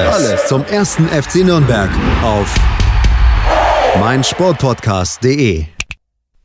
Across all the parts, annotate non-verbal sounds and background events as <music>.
Alles, zum ersten FC Nürnberg auf meinsportpodcast.de.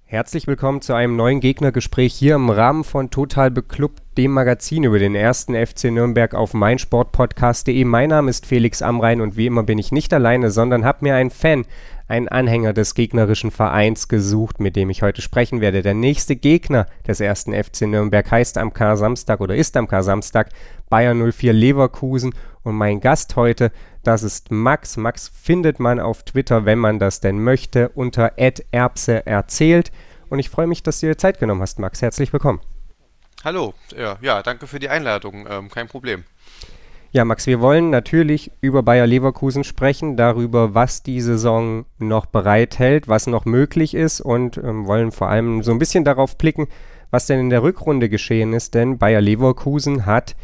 Herzlich willkommen zu einem neuen Gegnergespräch hier im Rahmen von Total Beklubbt, dem Magazin über den ersten FC Nürnberg auf meinsportpodcast.de. Mein Name ist Felix Amrein und wie immer bin ich nicht alleine, sondern habe mir einen Fan einen Anhänger des gegnerischen Vereins gesucht, mit dem ich heute sprechen werde. Der nächste Gegner des ersten FC Nürnberg heißt am Kar-Samstag oder ist am Kar-Samstag Bayern 04 Leverkusen und mein Gast heute, das ist Max. Max findet man auf Twitter, wenn man das denn möchte, unter Erbse erzählt. Und ich freue mich, dass du dir Zeit genommen hast, Max. Herzlich willkommen. Hallo, ja, ja danke für die Einladung. Ähm, kein Problem. Ja, Max, wir wollen natürlich über Bayer Leverkusen sprechen, darüber, was die Saison noch bereithält, was noch möglich ist und ähm, wollen vor allem so ein bisschen darauf blicken, was denn in der Rückrunde geschehen ist, denn Bayer Leverkusen hat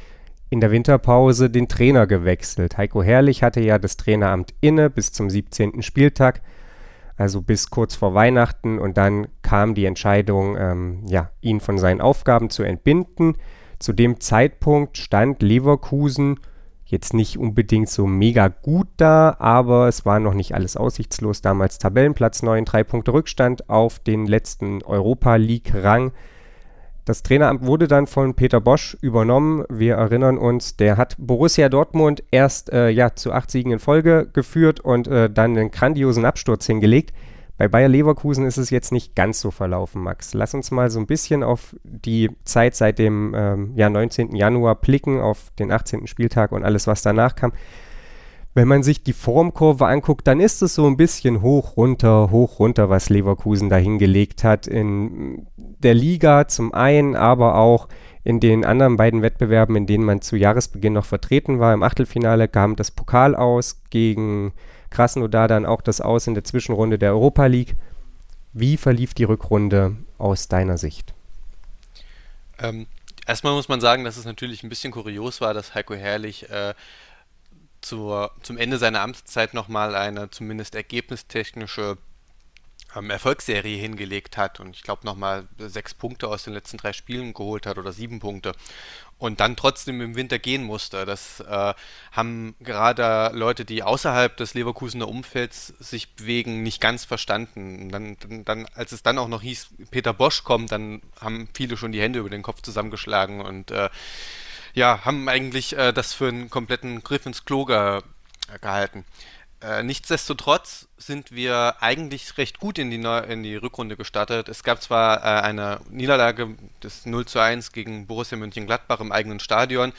in der Winterpause den Trainer gewechselt. Heiko Herrlich hatte ja das Traineramt inne bis zum 17. Spieltag, also bis kurz vor Weihnachten und dann kam die Entscheidung, ähm, ja, ihn von seinen Aufgaben zu entbinden. Zu dem Zeitpunkt stand Leverkusen jetzt nicht unbedingt so mega gut da, aber es war noch nicht alles aussichtslos. Damals Tabellenplatz 9, drei Punkte Rückstand auf den letzten Europa League-Rang. Das Traineramt wurde dann von Peter Bosch übernommen. Wir erinnern uns, der hat Borussia Dortmund erst äh, ja, zu acht Siegen in Folge geführt und äh, dann einen grandiosen Absturz hingelegt. Bei Bayer Leverkusen ist es jetzt nicht ganz so verlaufen, Max. Lass uns mal so ein bisschen auf die Zeit seit dem ähm, ja, 19. Januar blicken, auf den 18. Spieltag und alles, was danach kam. Wenn man sich die Formkurve anguckt, dann ist es so ein bisschen hoch, runter, hoch, runter, was Leverkusen da hingelegt hat. In der Liga zum einen, aber auch in den anderen beiden Wettbewerben, in denen man zu Jahresbeginn noch vertreten war. Im Achtelfinale kam das Pokal aus gegen Krasnodar dann auch das Aus in der Zwischenrunde der Europa League. Wie verlief die Rückrunde aus deiner Sicht? Ähm, erstmal muss man sagen, dass es natürlich ein bisschen kurios war, dass Heiko Herrlich äh, zur, zum Ende seiner Amtszeit nochmal eine zumindest ergebnistechnische ähm, Erfolgsserie hingelegt hat und ich glaube nochmal sechs Punkte aus den letzten drei Spielen geholt hat oder sieben Punkte und dann trotzdem im Winter gehen musste. Das äh, haben gerade Leute, die außerhalb des Leverkusener Umfelds sich bewegen, nicht ganz verstanden. Dann, dann, als es dann auch noch hieß, Peter Bosch kommt, dann haben viele schon die Hände über den Kopf zusammengeschlagen und äh, ja, haben eigentlich äh, das für einen kompletten Griff ins Klo ge gehalten. Äh, nichtsdestotrotz sind wir eigentlich recht gut in die, Neu in die Rückrunde gestartet. Es gab zwar äh, eine Niederlage des 0 zu 1 gegen Borussia Mönchengladbach im eigenen Stadion,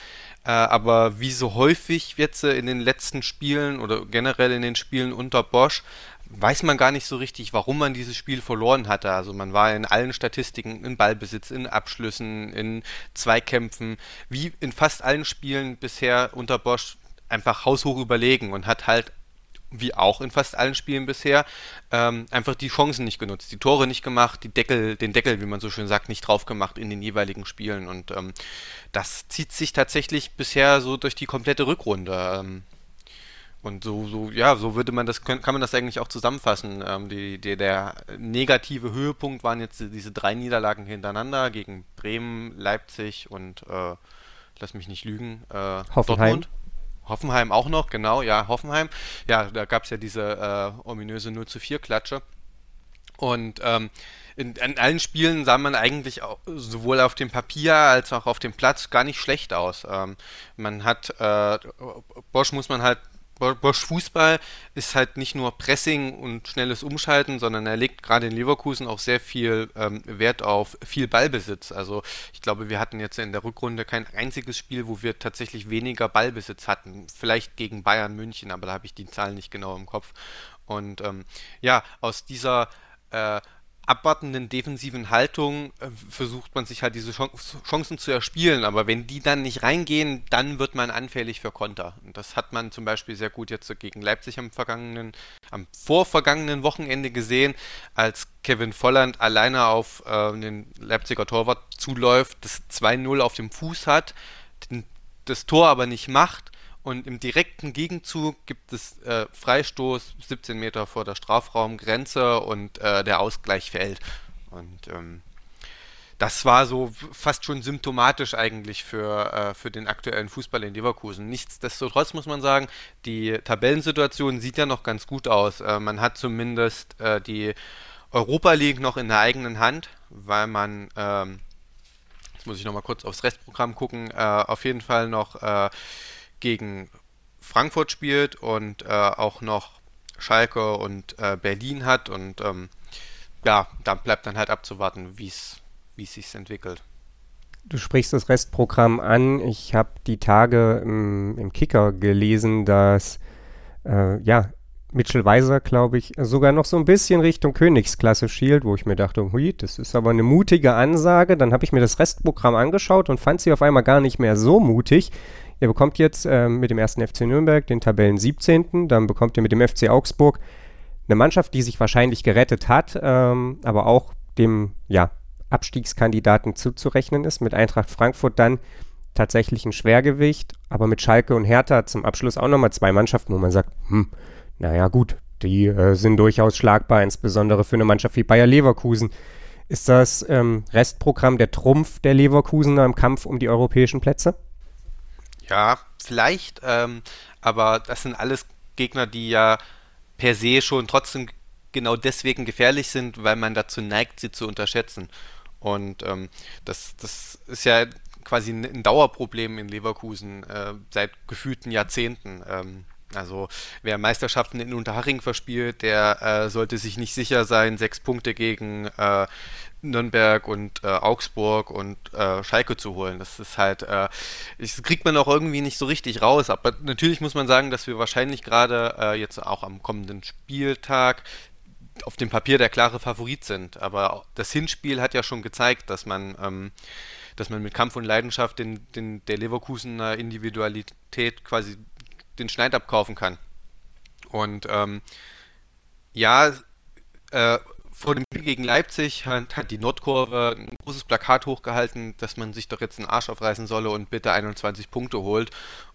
äh, aber wie so häufig jetzt in den letzten Spielen oder generell in den Spielen unter Bosch, weiß man gar nicht so richtig, warum man dieses Spiel verloren hatte. Also man war in allen Statistiken, in Ballbesitz, in Abschlüssen, in Zweikämpfen, wie in fast allen Spielen bisher unter Bosch einfach haushoch überlegen und hat halt wie auch in fast allen Spielen bisher, ähm, einfach die Chancen nicht genutzt, die Tore nicht gemacht, die Deckel, den Deckel, wie man so schön sagt, nicht drauf gemacht in den jeweiligen Spielen. Und ähm, das zieht sich tatsächlich bisher so durch die komplette Rückrunde. Ähm, und so, so, ja, so würde man das, kann man das eigentlich auch zusammenfassen. Ähm, die, die, der negative Höhepunkt waren jetzt diese drei Niederlagen hintereinander gegen Bremen, Leipzig und äh, lass mich nicht lügen, äh, Dortmund. Hoffenheim auch noch, genau, ja, Hoffenheim. Ja, da gab es ja diese äh, ominöse 0 zu 4 Klatsche. Und ähm, in, in, allen Spielen sah man eigentlich auch, sowohl auf dem Papier als auch auf dem Platz gar nicht schlecht aus. Ähm, man hat, äh, Bosch muss man halt Bosch Fußball ist halt nicht nur Pressing und schnelles Umschalten, sondern er legt gerade in Leverkusen auch sehr viel ähm, Wert auf viel Ballbesitz. Also ich glaube, wir hatten jetzt in der Rückrunde kein einziges Spiel, wo wir tatsächlich weniger Ballbesitz hatten. Vielleicht gegen Bayern München, aber da habe ich die Zahlen nicht genau im Kopf. Und ähm, ja, aus dieser äh, abwartenden defensiven Haltung äh, versucht man sich halt diese Chancen zu erspielen. Aber wenn die dann nicht reingehen, dann wird man anfällig für Konter. Und das hat man zum Beispiel sehr gut jetzt gegen Leipzig am vergangenen, am vorvergangenen Wochenende gesehen, als Kevin Volland alleine auf äh, den Leipziger Torwart zuläuft, das 2-0 auf dem Fuß hat, den, das Tor aber nicht macht und im direkten Gegenzug gibt es äh, Freistoß 17 Meter vor der Strafraumgrenze und äh, der Ausgleich fällt. Und ähm, das war so fast schon symptomatisch eigentlich für, äh, für den aktuellen Fußball in Leverkusen. Nichtsdestotrotz muss man sagen, die Tabellensituation sieht ja noch ganz gut aus. Äh, man hat zumindest äh, die Europa League noch in der eigenen Hand, weil man, ähm, jetzt muss ich nochmal kurz aufs Restprogramm gucken, äh, auf jeden Fall noch gegen Frankfurt spielt und äh, auch noch Schalke und äh, Berlin hat und ähm, ja, da bleibt dann halt abzuwarten, wie es sich entwickelt. Du sprichst das Restprogramm an. Ich habe die Tage im, im, Kicker gelesen, dass äh, ja, Mitchell Weiser, glaube ich, sogar noch so ein bisschen Richtung Königsklasse schielt, wo ich mir dachte, hui, das ist aber eine mutige Ansage. Dann habe ich mir das Restprogramm angeschaut und fand sie auf einmal gar nicht mehr so mutig. Ihr bekommt jetzt ähm, mit dem ersten FC Nürnberg den Tabellen 17. Dann bekommt ihr mit dem FC Augsburg eine Mannschaft, die sich wahrscheinlich gerettet hat, ähm, aber auch dem ja, Abstiegskandidaten zuzurechnen ist. Mit Eintracht Frankfurt dann tatsächlich ein Schwergewicht, aber mit Schalke und Hertha zum Abschluss auch nochmal zwei Mannschaften, wo man sagt, hm, naja gut, die äh, sind durchaus schlagbar, insbesondere für eine Mannschaft wie Bayer Leverkusen. Ist das ähm, Restprogramm der Trumpf der Leverkusener im Kampf um die europäischen Plätze? Ja, vielleicht, ähm, aber das sind alles Gegner, die ja per se schon trotzdem genau deswegen gefährlich sind, weil man dazu neigt, sie zu unterschätzen. Und ähm, das, das ist ja quasi ein Dauerproblem in Leverkusen äh, seit gefühlten Jahrzehnten. Ähm, also wer Meisterschaften in Unterhaching verspielt, der äh, sollte sich nicht sicher sein, sechs Punkte gegen äh, Nürnberg und äh, Augsburg und äh, Schalke zu holen. Das ist halt, äh, das kriegt man auch irgendwie nicht so richtig raus. Aber natürlich muss man sagen, dass wir wahrscheinlich gerade äh, jetzt auch am kommenden Spieltag auf dem Papier der klare Favorit sind. Aber das Hinspiel hat ja schon gezeigt, dass man, ähm, dass man mit Kampf und Leidenschaft den, den, der Leverkusener Individualität quasi den Schneid abkaufen kann. Und ähm, ja, äh, vor dem Spiel gegen Leipzig hat, hat, die Nordkurve ein großes Plakat hochgehalten, dass man sich doch jetzt einen Arsch aufreißen solle und bitte 21 Punkte holt.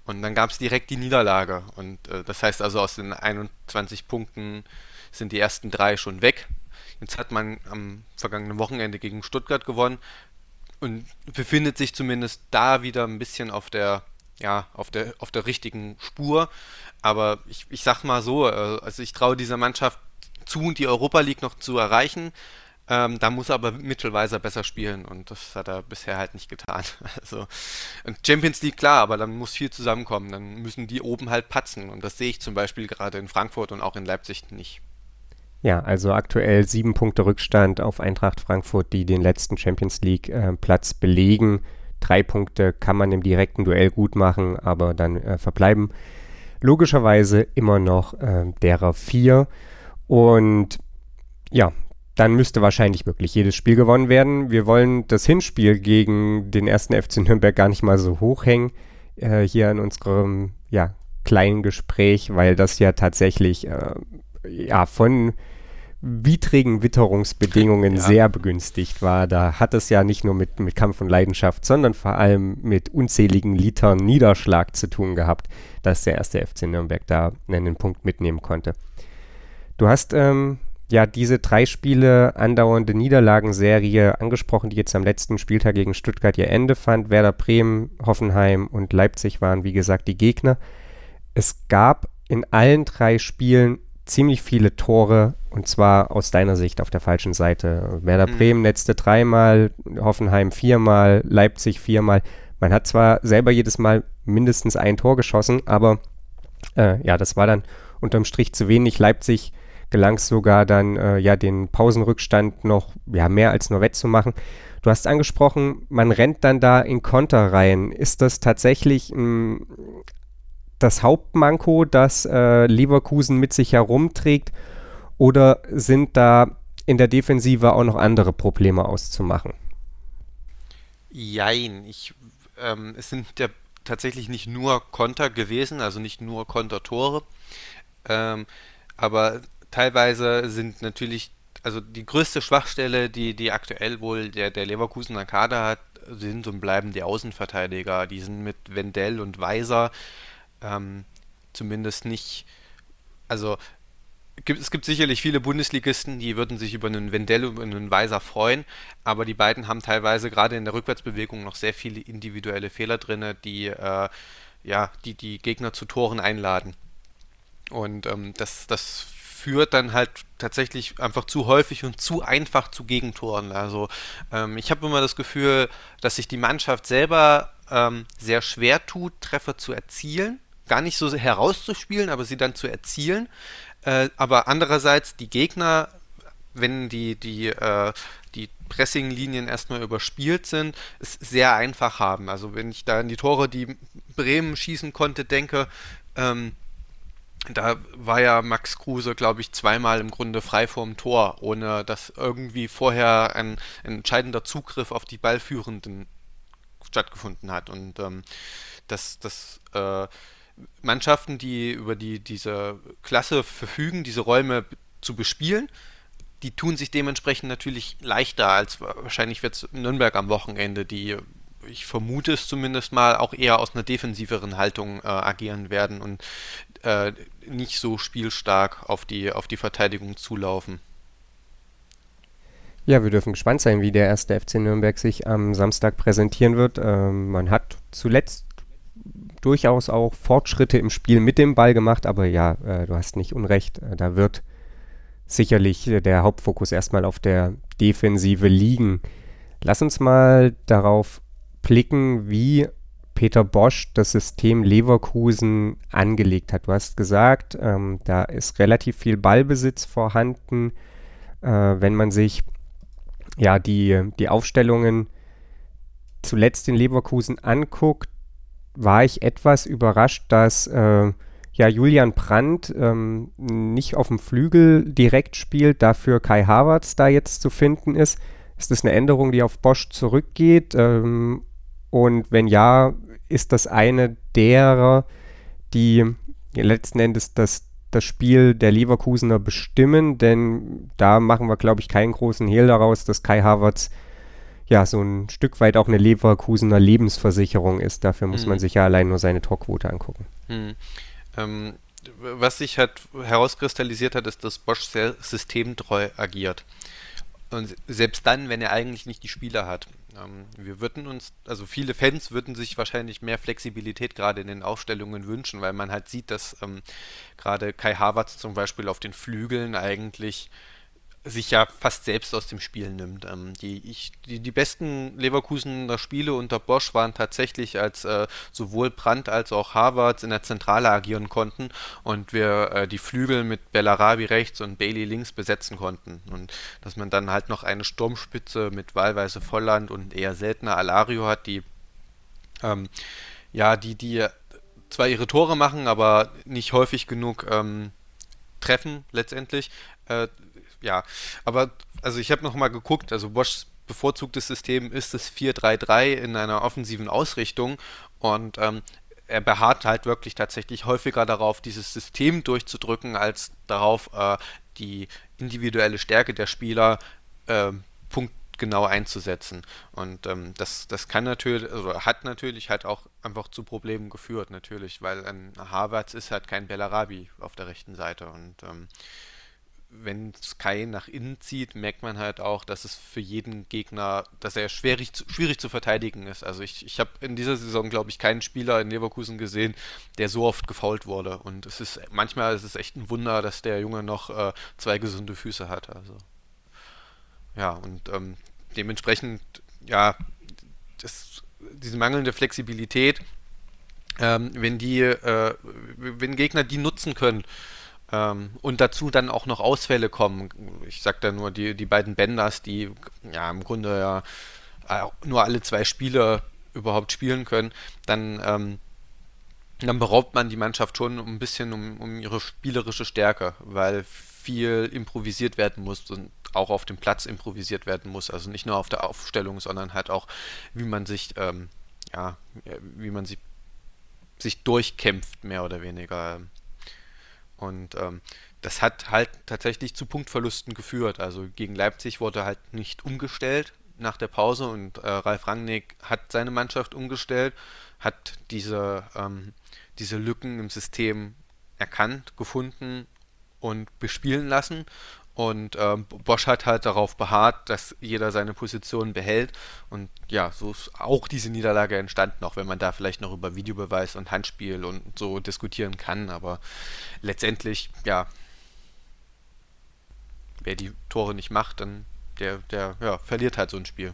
Und dann gab es direkt die Niederlage. Und äh, das heißt also, aus den 21 Punkten sind die ersten drei schon weg. Jetzt hat man am vergangenen Wochenende gegen Stuttgart gewonnen und befindet sich zumindest da wieder ein bisschen auf der, ja, auf der, auf der richtigen Spur. Aber ich, ich sag mal so, äh, also ich traue dieser Mannschaft zu, die Europa League noch zu erreichen. Ähm, da muss er aber Mittelweiser besser spielen und das hat er bisher halt nicht getan. <laughs> Also Champions League klar, aber dann muss viel zusammenkommen. Dann müssen die oben halt patzen und das sehe ich zum Beispiel gerade in Frankfurt und auch in Leipzig nicht. Ja, also aktuell sieben Punkte Rückstand auf Eintracht Frankfurt, die den letzten Champions League äh, Platz belegen. Drei Punkte kann man im direkten Duell gut machen, aber dann äh, verbleiben logischerweise immer noch äh, derer vier. Und ja, dann müsste wahrscheinlich wirklich jedes Spiel gewonnen werden. Wir wollen das Hinspiel gegen den ersten FC Nürnberg gar nicht mal so hochhängen äh, hier in unserem ja, kleinen Gespräch, weil das ja tatsächlich äh, ja, von widrigen Witterungsbedingungen ja. sehr begünstigt war. Da hat es ja nicht nur mit, mit Kampf und Leidenschaft, sondern vor allem mit unzähligen Litern Niederschlag zu tun gehabt, dass der erste FC Nürnberg da einen Punkt mitnehmen konnte. Du hast ähm, ja diese drei Spiele andauernde Niederlagenserie angesprochen, die jetzt am letzten Spieltag gegen Stuttgart ihr Ende fand. Werder Bremen, Hoffenheim und Leipzig waren, wie gesagt, die Gegner. Es gab in allen drei Spielen ziemlich viele Tore und zwar aus deiner Sicht auf der falschen Seite. Werder mhm. Bremen letzte dreimal, Hoffenheim viermal, Leipzig viermal. Man hat zwar selber jedes Mal mindestens ein Tor geschossen, aber äh, ja, das war dann unterm Strich zu wenig. Leipzig gelang es sogar dann, äh, ja, den Pausenrückstand noch ja, mehr als nur wettzumachen. Du hast angesprochen, man rennt dann da in Konter rein. Ist das tatsächlich m, das Hauptmanko, das äh, Leverkusen mit sich herumträgt? Oder sind da in der Defensive auch noch andere Probleme auszumachen? Jein, ich, ähm, es sind ja tatsächlich nicht nur Konter gewesen, also nicht nur Kontertore, ähm, aber teilweise sind natürlich, also die größte Schwachstelle, die, die aktuell wohl der, der Leverkusener Kader hat, sind und bleiben die Außenverteidiger. Die sind mit Wendell und Weiser ähm, zumindest nicht, also gibt, es gibt sicherlich viele Bundesligisten, die würden sich über einen Wendell und einen Weiser freuen, aber die beiden haben teilweise gerade in der Rückwärtsbewegung noch sehr viele individuelle Fehler drin, die, äh, ja, die die Gegner zu Toren einladen. Und ähm, das, das führt dann halt tatsächlich einfach zu häufig und zu einfach zu Gegentoren. Also ähm, ich habe immer das Gefühl, dass sich die Mannschaft selber ähm, sehr schwer tut, Treffer zu erzielen. Gar nicht so herauszuspielen, aber sie dann zu erzielen. Äh, aber andererseits die Gegner, wenn die, die, äh, die Pressing-Linien erstmal überspielt sind, es sehr einfach haben. Also wenn ich da an die Tore, die Bremen schießen konnte, denke, ähm, da war ja Max Kruse, glaube ich, zweimal im Grunde frei vorm Tor, ohne dass irgendwie vorher ein, ein entscheidender Zugriff auf die Ballführenden stattgefunden hat. Und ähm, das, das äh, Mannschaften, die über die, diese Klasse verfügen, diese Räume zu bespielen, die tun sich dementsprechend natürlich leichter als wahrscheinlich wird Nürnberg am Wochenende, die ich vermute es zumindest mal auch eher aus einer defensiveren Haltung äh, agieren werden und äh, nicht so spielstark auf die, auf die Verteidigung zulaufen. Ja, wir dürfen gespannt sein, wie der erste FC Nürnberg sich am Samstag präsentieren wird. Ähm, man hat zuletzt durchaus auch Fortschritte im Spiel mit dem Ball gemacht, aber ja, äh, du hast nicht unrecht. Äh, da wird sicherlich der Hauptfokus erstmal auf der Defensive liegen. Lass uns mal darauf blicken, wie Peter Bosch das System Leverkusen angelegt hat. Du hast gesagt, ähm, da ist relativ viel Ballbesitz vorhanden. Äh, wenn man sich ja die, die Aufstellungen zuletzt in Leverkusen anguckt, war ich etwas überrascht, dass äh, ja Julian Brandt ähm, nicht auf dem Flügel direkt spielt, dafür Kai Havertz da jetzt zu finden ist. Ist das eine Änderung, die auf Bosch zurückgeht? Ähm, und wenn ja, ist das eine derer, die letzten Endes das, das Spiel der Leverkusener bestimmen? Denn da machen wir, glaube ich, keinen großen Hehl daraus, dass Kai Havertz ja, so ein Stück weit auch eine Leverkusener Lebensversicherung ist. Dafür muss mhm. man sich ja allein nur seine Torquote angucken. Mhm. Ähm, was sich halt herauskristallisiert hat, ist, dass Bosch sehr systemtreu agiert. Und selbst dann, wenn er eigentlich nicht die Spieler hat. Ähm, wir würden uns, also viele Fans würden sich wahrscheinlich mehr Flexibilität gerade in den Aufstellungen wünschen, weil man halt sieht, dass ähm, gerade Kai Havertz zum Beispiel auf den Flügeln eigentlich sich ja fast selbst aus dem Spiel nimmt. Ähm, die, ich, die, die besten Leverkusener Spiele unter Bosch waren tatsächlich, als äh, sowohl Brandt als auch Harvards in der Zentrale agieren konnten und wir äh, die Flügel mit Bellarabi rechts und Bailey links besetzen konnten. Und dass man dann halt noch eine Sturmspitze mit wahlweise Volland und eher seltener Alario hat, die ähm, ja, die, die zwar ihre Tore machen, aber nicht häufig genug ähm, treffen letztendlich. Äh, ja, aber also ich habe nochmal geguckt, also Boschs bevorzugtes System ist das 4-3-3 in einer offensiven Ausrichtung und ähm, er beharrt halt wirklich tatsächlich häufiger darauf, dieses System durchzudrücken, als darauf, äh, die individuelle Stärke der Spieler äh, punktgenau einzusetzen. Und ähm, das, das kann natürlich, also hat natürlich halt auch einfach zu Problemen geführt, natürlich, weil ein Harvards ist halt kein Bellarabi auf der rechten Seite und ähm, wenn Sky nach innen zieht, merkt man halt auch, dass es für jeden Gegner, dass er schwierig zu, schwierig zu verteidigen ist. Also ich, ich habe in dieser Saison, glaube ich, keinen Spieler in Leverkusen gesehen, der so oft gefault wurde. Und es ist manchmal ist es echt ein Wunder, dass der Junge noch äh, zwei gesunde Füße hat. Also ja, und ähm, dementsprechend, ja, das, diese mangelnde Flexibilität, ähm, wenn die, äh, wenn Gegner die nutzen können, und dazu dann auch noch Ausfälle kommen. Ich sag da nur die, die beiden Benders, die ja im Grunde ja äh, nur alle zwei Spiele überhaupt spielen können, dann, ähm, dann beraubt man die Mannschaft schon ein bisschen um, um ihre spielerische Stärke, weil viel improvisiert werden muss und auch auf dem Platz improvisiert werden muss. Also nicht nur auf der Aufstellung, sondern halt auch, wie man sich, ähm, ja, wie man sich, sich durchkämpft, mehr oder weniger. Und ähm, das hat halt tatsächlich zu Punktverlusten geführt. Also gegen Leipzig wurde halt nicht umgestellt nach der Pause und äh, Ralf Rangnick hat seine Mannschaft umgestellt, hat diese, ähm, diese Lücken im System erkannt, gefunden und bespielen lassen. Und ähm, Bosch hat halt darauf beharrt, dass jeder seine Position behält. Und ja, so ist auch diese Niederlage entstanden, auch wenn man da vielleicht noch über Videobeweis und Handspiel und so diskutieren kann. Aber letztendlich, ja, wer die Tore nicht macht, dann der, der ja, verliert halt so ein Spiel.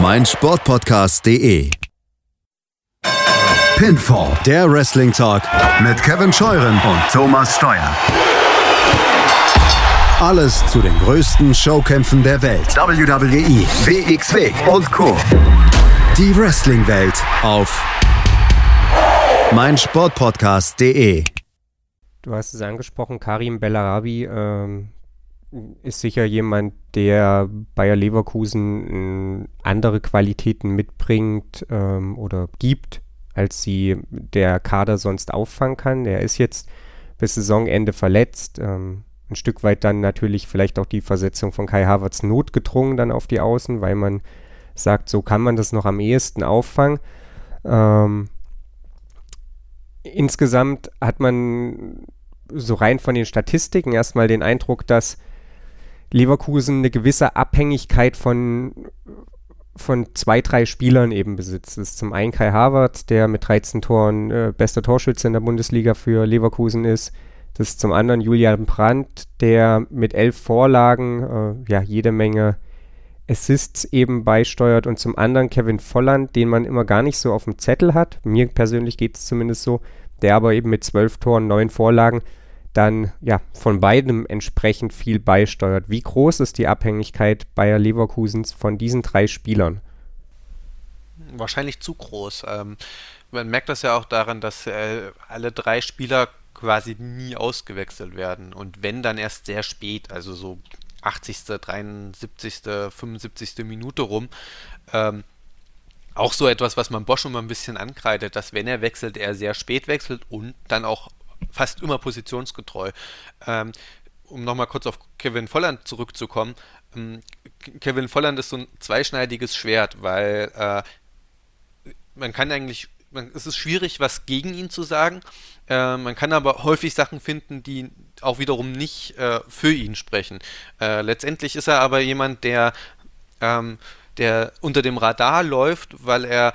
meinsportpodcast.de. Pinfall, der Wrestling Talk mit Kevin Scheuren und Thomas Steuer. Alles zu den größten Showkämpfen der Welt. WWE, WXW und Co. Die Wrestling-Welt auf meinsportpodcast.de. Du hast es angesprochen, Karim Bellarabi ähm, ist sicher jemand, der Bayer Leverkusen andere Qualitäten mitbringt ähm, oder gibt, als sie der Kader sonst auffangen kann. Er ist jetzt bis Saisonende verletzt. Ähm, ein Stück weit dann natürlich vielleicht auch die Versetzung von Kai Havertz notgedrungen dann auf die Außen, weil man sagt, so kann man das noch am ehesten auffangen. Ähm, insgesamt hat man so rein von den Statistiken erstmal den Eindruck, dass Leverkusen eine gewisse Abhängigkeit von, von zwei, drei Spielern eben besitzt. Das ist zum einen Kai Havertz, der mit 13 Toren äh, bester Torschütze in der Bundesliga für Leverkusen ist. Das ist zum anderen Julian Brandt, der mit elf Vorlagen äh, ja jede Menge Assists eben beisteuert und zum anderen Kevin Volland, den man immer gar nicht so auf dem Zettel hat. Mir persönlich geht es zumindest so, der aber eben mit zwölf Toren, neun Vorlagen dann ja von beidem entsprechend viel beisteuert. Wie groß ist die Abhängigkeit Bayer Leverkusens von diesen drei Spielern? Wahrscheinlich zu groß. Ähm, man merkt das ja auch daran, dass äh, alle drei Spieler quasi nie ausgewechselt werden und wenn dann erst sehr spät, also so 80., 73., 75. Minute rum. Ähm, auch so etwas, was man Bosch immer ein bisschen ankreidet, dass wenn er wechselt, er sehr spät wechselt und dann auch fast immer positionsgetreu. Ähm, um nochmal kurz auf Kevin Volland zurückzukommen. Ähm, Kevin Volland ist so ein zweischneidiges Schwert, weil äh, man kann eigentlich, man, es ist schwierig, was gegen ihn zu sagen. Äh, man kann aber häufig Sachen finden, die auch wiederum nicht äh, für ihn sprechen. Äh, letztendlich ist er aber jemand, der, ähm, der unter dem Radar läuft, weil er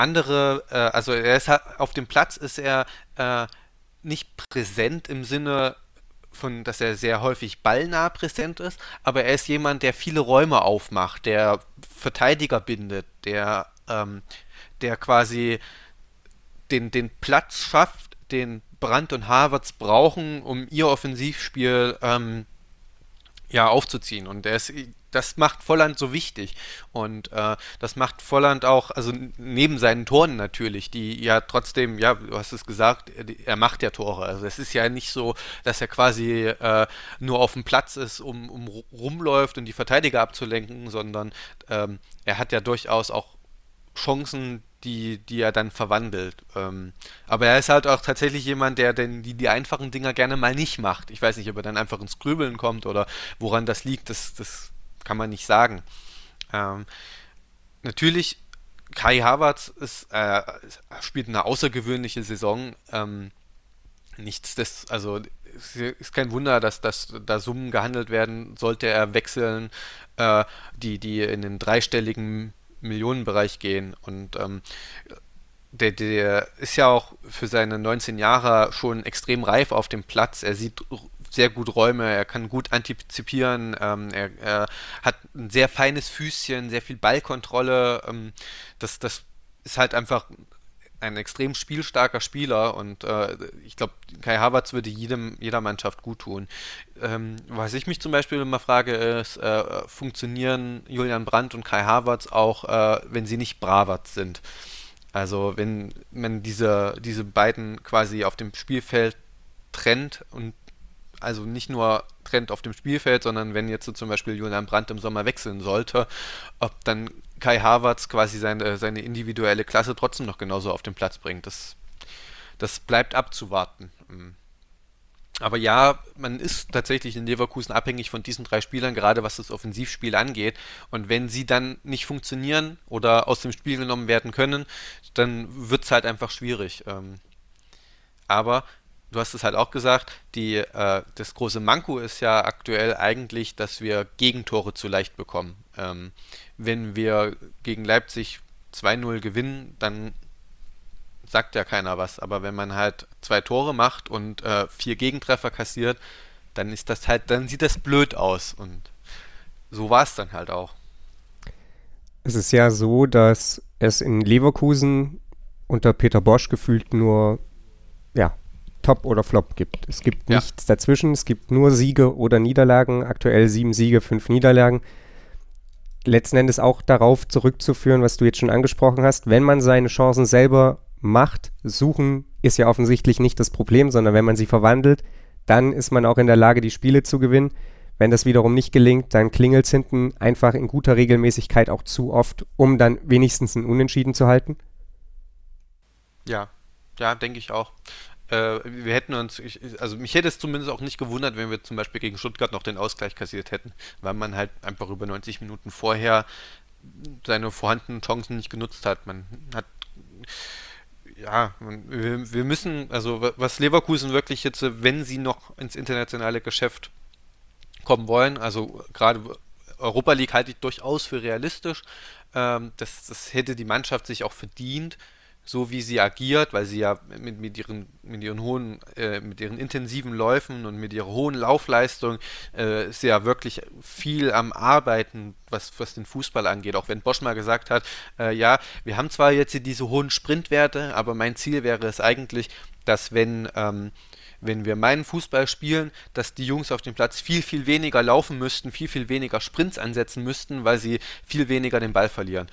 andere, äh, also er ist auf dem Platz ist er äh, nicht präsent im Sinne von, dass er sehr häufig ballnah präsent ist, aber er ist jemand, der viele Räume aufmacht, der Verteidiger bindet, der, ähm, der quasi den, den Platz schafft, den Brandt und Havertz brauchen, um ihr Offensivspiel ähm, ja, aufzuziehen. Und er ist das macht Volland so wichtig. Und äh, das macht Volland auch, also neben seinen Toren natürlich, die ja trotzdem, ja, du hast es gesagt, er macht ja Tore. Also es ist ja nicht so, dass er quasi äh, nur auf dem Platz ist, um, um rumläuft und die Verteidiger abzulenken, sondern ähm, er hat ja durchaus auch Chancen, die, die er dann verwandelt. Ähm, aber er ist halt auch tatsächlich jemand, der denn die, die einfachen Dinger gerne mal nicht macht. Ich weiß nicht, ob er dann einfach ins Grübeln kommt oder woran das liegt, das, das kann man nicht sagen. Ähm, natürlich, Kai Havertz ist, äh, spielt eine außergewöhnliche Saison. Ähm, nichts des, also es ist kein Wunder, dass, dass da Summen gehandelt werden, sollte er wechseln, äh, die, die in den dreistelligen Millionenbereich gehen. Und ähm, der, der ist ja auch für seine 19 Jahre schon extrem reif auf dem Platz. Er sieht sehr gut Räume, er kann gut antizipieren, ähm, er, er, hat ein sehr feines Füßchen, sehr viel Ballkontrolle. Ähm, das, das ist halt einfach ein extrem spielstarker Spieler und äh, ich glaube, Kai Havertz würde jedem, jeder Mannschaft gut tun. Ähm, was ich mich zum Beispiel immer frage, ist, äh, funktionieren Julian Brandt und Kai Havertz auch, äh, wenn sie nicht Bravertz sind? Also wenn man diese, diese beiden quasi auf dem Spielfeld trennt und also nicht nur trennt auf dem Spielfeld, sondern wenn jetzt so zum Beispiel Julian Brandt im Sommer wechseln sollte, ob dann Kai Havertz quasi seine, seine individuelle Klasse trotzdem noch genauso auf den Platz bringt. Das, das bleibt abzuwarten. Aber ja, man ist tatsächlich in Leverkusen abhängig von diesen drei Spielern, gerade was das Offensivspiel angeht. Und wenn sie dann nicht funktionieren oder aus dem Spiel genommen werden können, dann wird es halt einfach schwierig. Ähm. Aber du hast es halt auch gesagt, die, äh, das große Manko ist ja aktuell eigentlich, dass wir Gegentore zu leicht bekommen. Ähm, wenn wir gegen Leipzig 2-0 gewinnen, dann sagt ja keiner was. Aber wenn man halt zwei Tore macht und äh, vier Gegentreffer kassiert, dann ist das halt, dann sieht das blöd aus. Und so war es dann halt auch. Es ist ja so, dass es in Leverkusen unter Peter Bosch gefühlt nur Top oder Flop gibt. Es gibt ja. nichts dazwischen, es gibt nur Siege oder Niederlagen. Aktuell sieben Siege, fünf Niederlagen. Letzten Endes auch darauf zurückzuführen, was du jetzt schon angesprochen hast, wenn man seine Chancen selber macht, suchen ist ja offensichtlich nicht das Problem, sondern wenn man sie verwandelt, dann ist man auch in der Lage, die Spiele zu gewinnen. Wenn das wiederum nicht gelingt, dann klingelt es hinten einfach in guter Regelmäßigkeit auch zu oft, um dann wenigstens ein Unentschieden zu halten. Ja, ja, denke ich auch. Äh, wir hätten uns, ich, also mich hätte es zumindest auch nicht gewundert, wenn wir zum Beispiel gegen Stuttgart noch den Ausgleich kassiert hätten, weil man halt einfach über 90 Minuten vorher seine vorhandenen Chancen nicht genutzt hat. Man hat ja, wir, wir, müssen, also was Leverkusen wirklich jetzt, wenn sie noch ins internationale Geschäft kommen wollen, also gerade Europa League halte ich durchaus für realistisch. Ähm, das, das hätte die Mannschaft sich auch verdient so wie sie agiert, weil sie ja mit, mit ihren, mit ihren hohen, äh, mit ihren intensiven Läufen und mit ihrer hohen Laufleistung äh, sie ja wirklich viel am Arbeiten, was, was den Fußball angeht. Auch wenn Bosch mal gesagt hat, äh, ja, wir haben zwar jetzt diese hohen Sprintwerte, aber mein Ziel wäre es eigentlich, dass wenn ähm, wenn wir meinen Fußball spielen, dass die Jungs auf dem Platz viel, viel weniger laufen müssten, viel, viel weniger Sprints ansetzen müssten, weil sie viel weniger den Ball verlieren.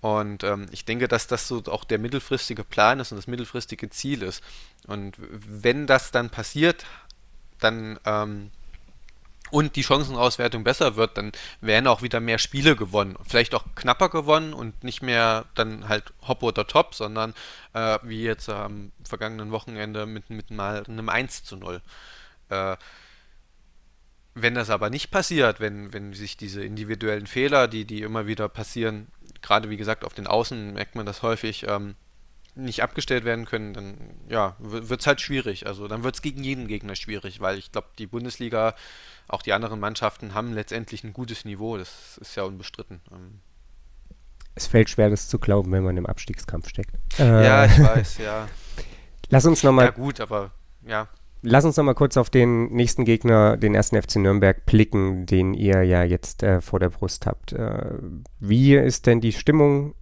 Und ähm, ich denke, dass das so auch der mittelfristige Plan ist und das mittelfristige Ziel ist. Und wenn das dann passiert, dann ähm, und die Chancenauswertung besser wird, dann werden auch wieder mehr Spiele gewonnen. Vielleicht auch knapper gewonnen und nicht mehr dann halt Hop oder Top, sondern äh, wie jetzt am vergangenen Wochenende mit, mit mal einem 1 zu 0. Äh, wenn das aber nicht passiert, wenn, wenn sich diese individuellen Fehler, die, die immer wieder passieren, gerade wie gesagt auf den Außen merkt man das häufig, ähm, nicht abgestellt werden können, dann ja, wird es halt schwierig. Also dann wird es gegen jeden Gegner schwierig, weil ich glaube, die Bundesliga, auch die anderen Mannschaften haben letztendlich ein gutes Niveau, das ist ja unbestritten. Ähm. Es fällt schwer, das zu glauben, wenn man im Abstiegskampf steckt. Ja, ich weiß, ja. <laughs> Lass uns nochmal. Ja, gut, aber ja. Lass uns noch mal kurz auf den nächsten Gegner, den ersten FC Nürnberg, blicken, den ihr ja jetzt äh, vor der Brust habt. Äh, wie ist denn die Stimmung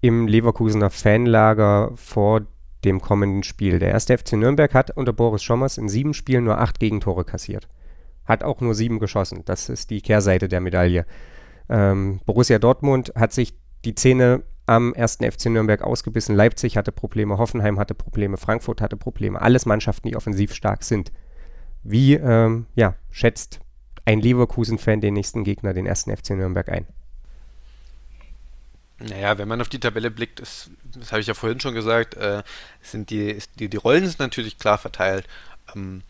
im Leverkusener Fanlager vor dem kommenden Spiel? Der erste FC Nürnberg hat unter Boris Schommers in sieben Spielen nur acht Gegentore kassiert. Hat auch nur sieben geschossen. Das ist die Kehrseite der Medaille. Ähm, Borussia Dortmund hat sich die Zähne am ersten FC Nürnberg ausgebissen. Leipzig hatte Probleme, Hoffenheim hatte Probleme, Frankfurt hatte Probleme. Alles Mannschaften, die offensiv stark sind. Wie ähm, ja, schätzt ein Leverkusen-Fan den nächsten Gegner, den ersten FC Nürnberg, ein? Naja, wenn man auf die Tabelle blickt, ist, das habe ich ja vorhin schon gesagt, äh, sind die, die, die Rollen sind natürlich klar verteilt. Ähm,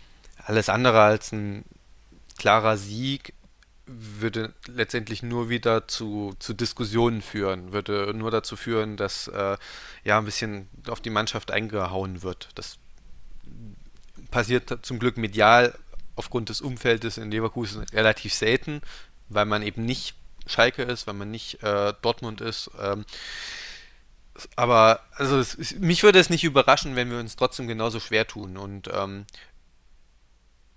alles andere als ein klarer Sieg würde letztendlich nur wieder zu, zu Diskussionen führen, würde nur dazu führen, dass äh, ja ein bisschen auf die Mannschaft eingehauen wird. Das passiert zum Glück medial aufgrund des Umfeldes in Leverkusen relativ selten, weil man eben nicht Schalke ist, weil man nicht äh, Dortmund ist. Ähm, aber also es, mich würde es nicht überraschen, wenn wir uns trotzdem genauso schwer tun und ähm,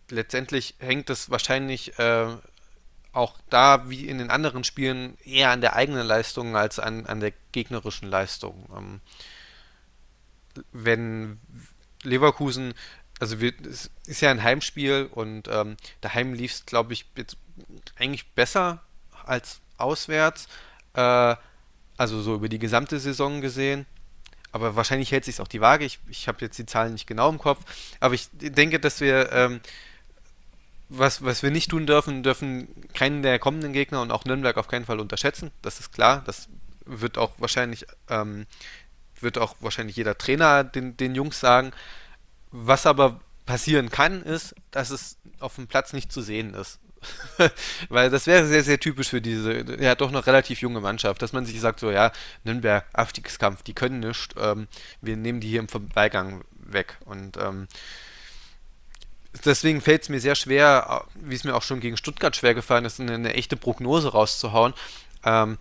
letztendlich hängt es wahrscheinlich äh, auch da wie in den anderen Spielen eher an der eigenen Leistung als an, an der gegnerischen Leistung. Ähm, wenn Leverkusen, also wir, es ist ja ein Heimspiel und ähm, daheim lief es, glaube ich, jetzt eigentlich besser als auswärts. Äh, also so über die gesamte Saison gesehen. Aber wahrscheinlich hält sich auch die Waage. Ich, ich habe jetzt die Zahlen nicht genau im Kopf. Aber ich denke, dass wir, ähm, was, was wir nicht tun dürfen, dürfen keinen der kommenden Gegner und auch Nürnberg auf keinen Fall unterschätzen. Das ist klar. Das wird auch wahrscheinlich, ähm, wird auch wahrscheinlich jeder Trainer den, den Jungs sagen. Was aber passieren kann, ist, dass es auf dem Platz nicht zu sehen ist. <laughs> Weil das wäre sehr, sehr typisch für diese, ja, doch noch relativ junge Mannschaft, dass man sich sagt, so, ja, Nürnberg, Abstiegskampf, die können nichts, ähm, wir nehmen die hier im Vorbeigang weg. Und ähm, deswegen fällt es mir sehr schwer, wie es mir auch schon gegen Stuttgart schwer gefallen ist, eine, eine echte Prognose rauszuhauen, ähm,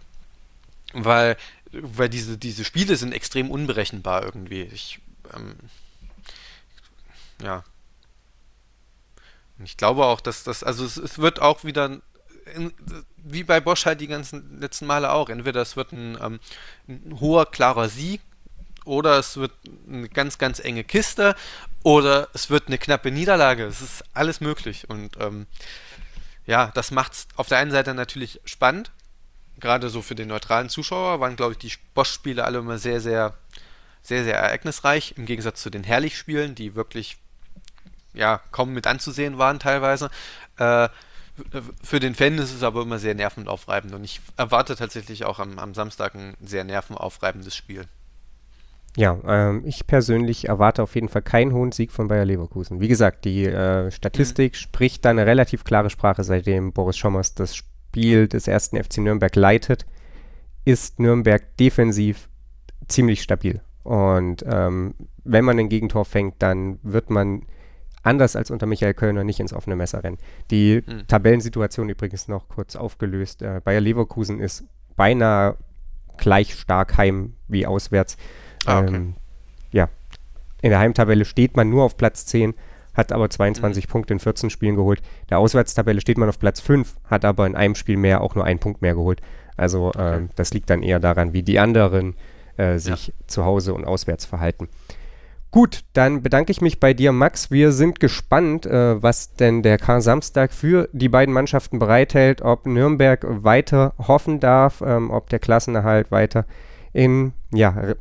weil, weil diese, diese Spiele sind extrem unberechenbar irgendwie. Ich, ähm, ja, ich glaube auch, dass das, also es, es wird auch wieder, in, wie bei Bosch halt die ganzen letzten Male auch, entweder es wird ein, ähm, ein hoher, klarer Sieg oder es wird eine ganz, ganz enge Kiste oder es wird eine knappe Niederlage. Es ist alles möglich und ähm, ja, das macht es auf der einen Seite natürlich spannend, gerade so für den neutralen Zuschauer waren, glaube ich, die Bosch-Spiele alle immer sehr, sehr, sehr, sehr ereignisreich, im Gegensatz zu den Herrlich-Spielen, die wirklich ja, kaum mit anzusehen waren teilweise. Äh, für den Fan ist es aber immer sehr nervenaufreibend und ich erwarte tatsächlich auch am, am Samstag ein sehr nervenaufreibendes Spiel. Ja, ähm, ich persönlich erwarte auf jeden Fall keinen hohen Sieg von Bayer Leverkusen. Wie gesagt, die äh, Statistik mhm. spricht da eine relativ klare Sprache, seitdem Boris Schommers das Spiel des ersten FC Nürnberg leitet, ist Nürnberg defensiv ziemlich stabil. Und ähm, wenn man ein Gegentor fängt, dann wird man anders als unter Michael Kölner nicht ins offene Messer rennen. Die hm. Tabellensituation übrigens noch kurz aufgelöst. Äh, Bayer Leverkusen ist beinahe gleich stark heim wie auswärts. Ah, okay. ähm, ja, in der Heimtabelle steht man nur auf Platz 10, hat aber 22 mhm. Punkte in 14 Spielen geholt. Der Auswärtstabelle steht man auf Platz 5, hat aber in einem Spiel mehr auch nur einen Punkt mehr geholt. Also okay. ähm, das liegt dann eher daran, wie die anderen äh, sich ja. zu Hause und auswärts verhalten. Gut, dann bedanke ich mich bei dir, Max. Wir sind gespannt, äh, was denn der Kar-Samstag für die beiden Mannschaften bereithält, ob Nürnberg weiter hoffen darf, ähm, ob der Klassenerhalt weiter in ja,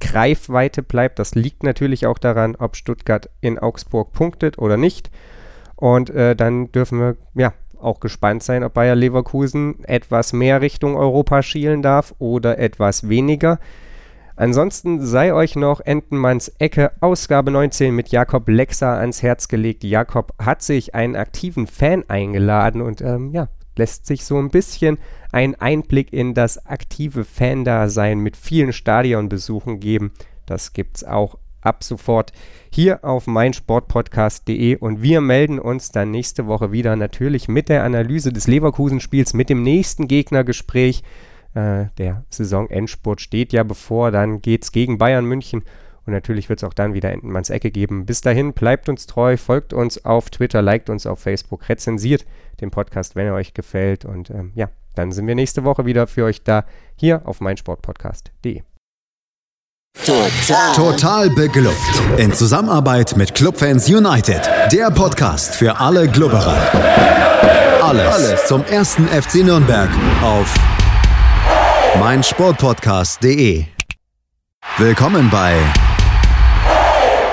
Greifweite bleibt. Das liegt natürlich auch daran, ob Stuttgart in Augsburg punktet oder nicht. Und äh, dann dürfen wir ja auch gespannt sein, ob Bayer Leverkusen etwas mehr Richtung Europa schielen darf oder etwas weniger. Ansonsten sei euch noch Entenmanns Ecke Ausgabe 19 mit Jakob Lexer ans Herz gelegt. Jakob hat sich einen aktiven Fan eingeladen und ähm, ja, lässt sich so ein bisschen einen Einblick in das aktive Fan-Dasein mit vielen Stadionbesuchen geben. Das gibt's auch ab sofort hier auf meinsportpodcast.de und wir melden uns dann nächste Woche wieder natürlich mit der Analyse des Leverkusen-Spiels, mit dem nächsten Gegnergespräch. Äh, der Saisonendspurt steht ja bevor, dann geht es gegen Bayern München und natürlich wird es auch dann wieder Entenmanns Ecke geben. Bis dahin, bleibt uns treu, folgt uns auf Twitter, liked uns auf Facebook, rezensiert den Podcast, wenn er euch gefällt. Und ähm, ja, dann sind wir nächste Woche wieder für euch da, hier auf meinsportpodcast.de. Total. Total beglückt. In Zusammenarbeit mit Clubfans United. Der Podcast für alle Glubberer. Alles, Alles zum ersten FC Nürnberg auf meinsportpodcast.de. Willkommen bei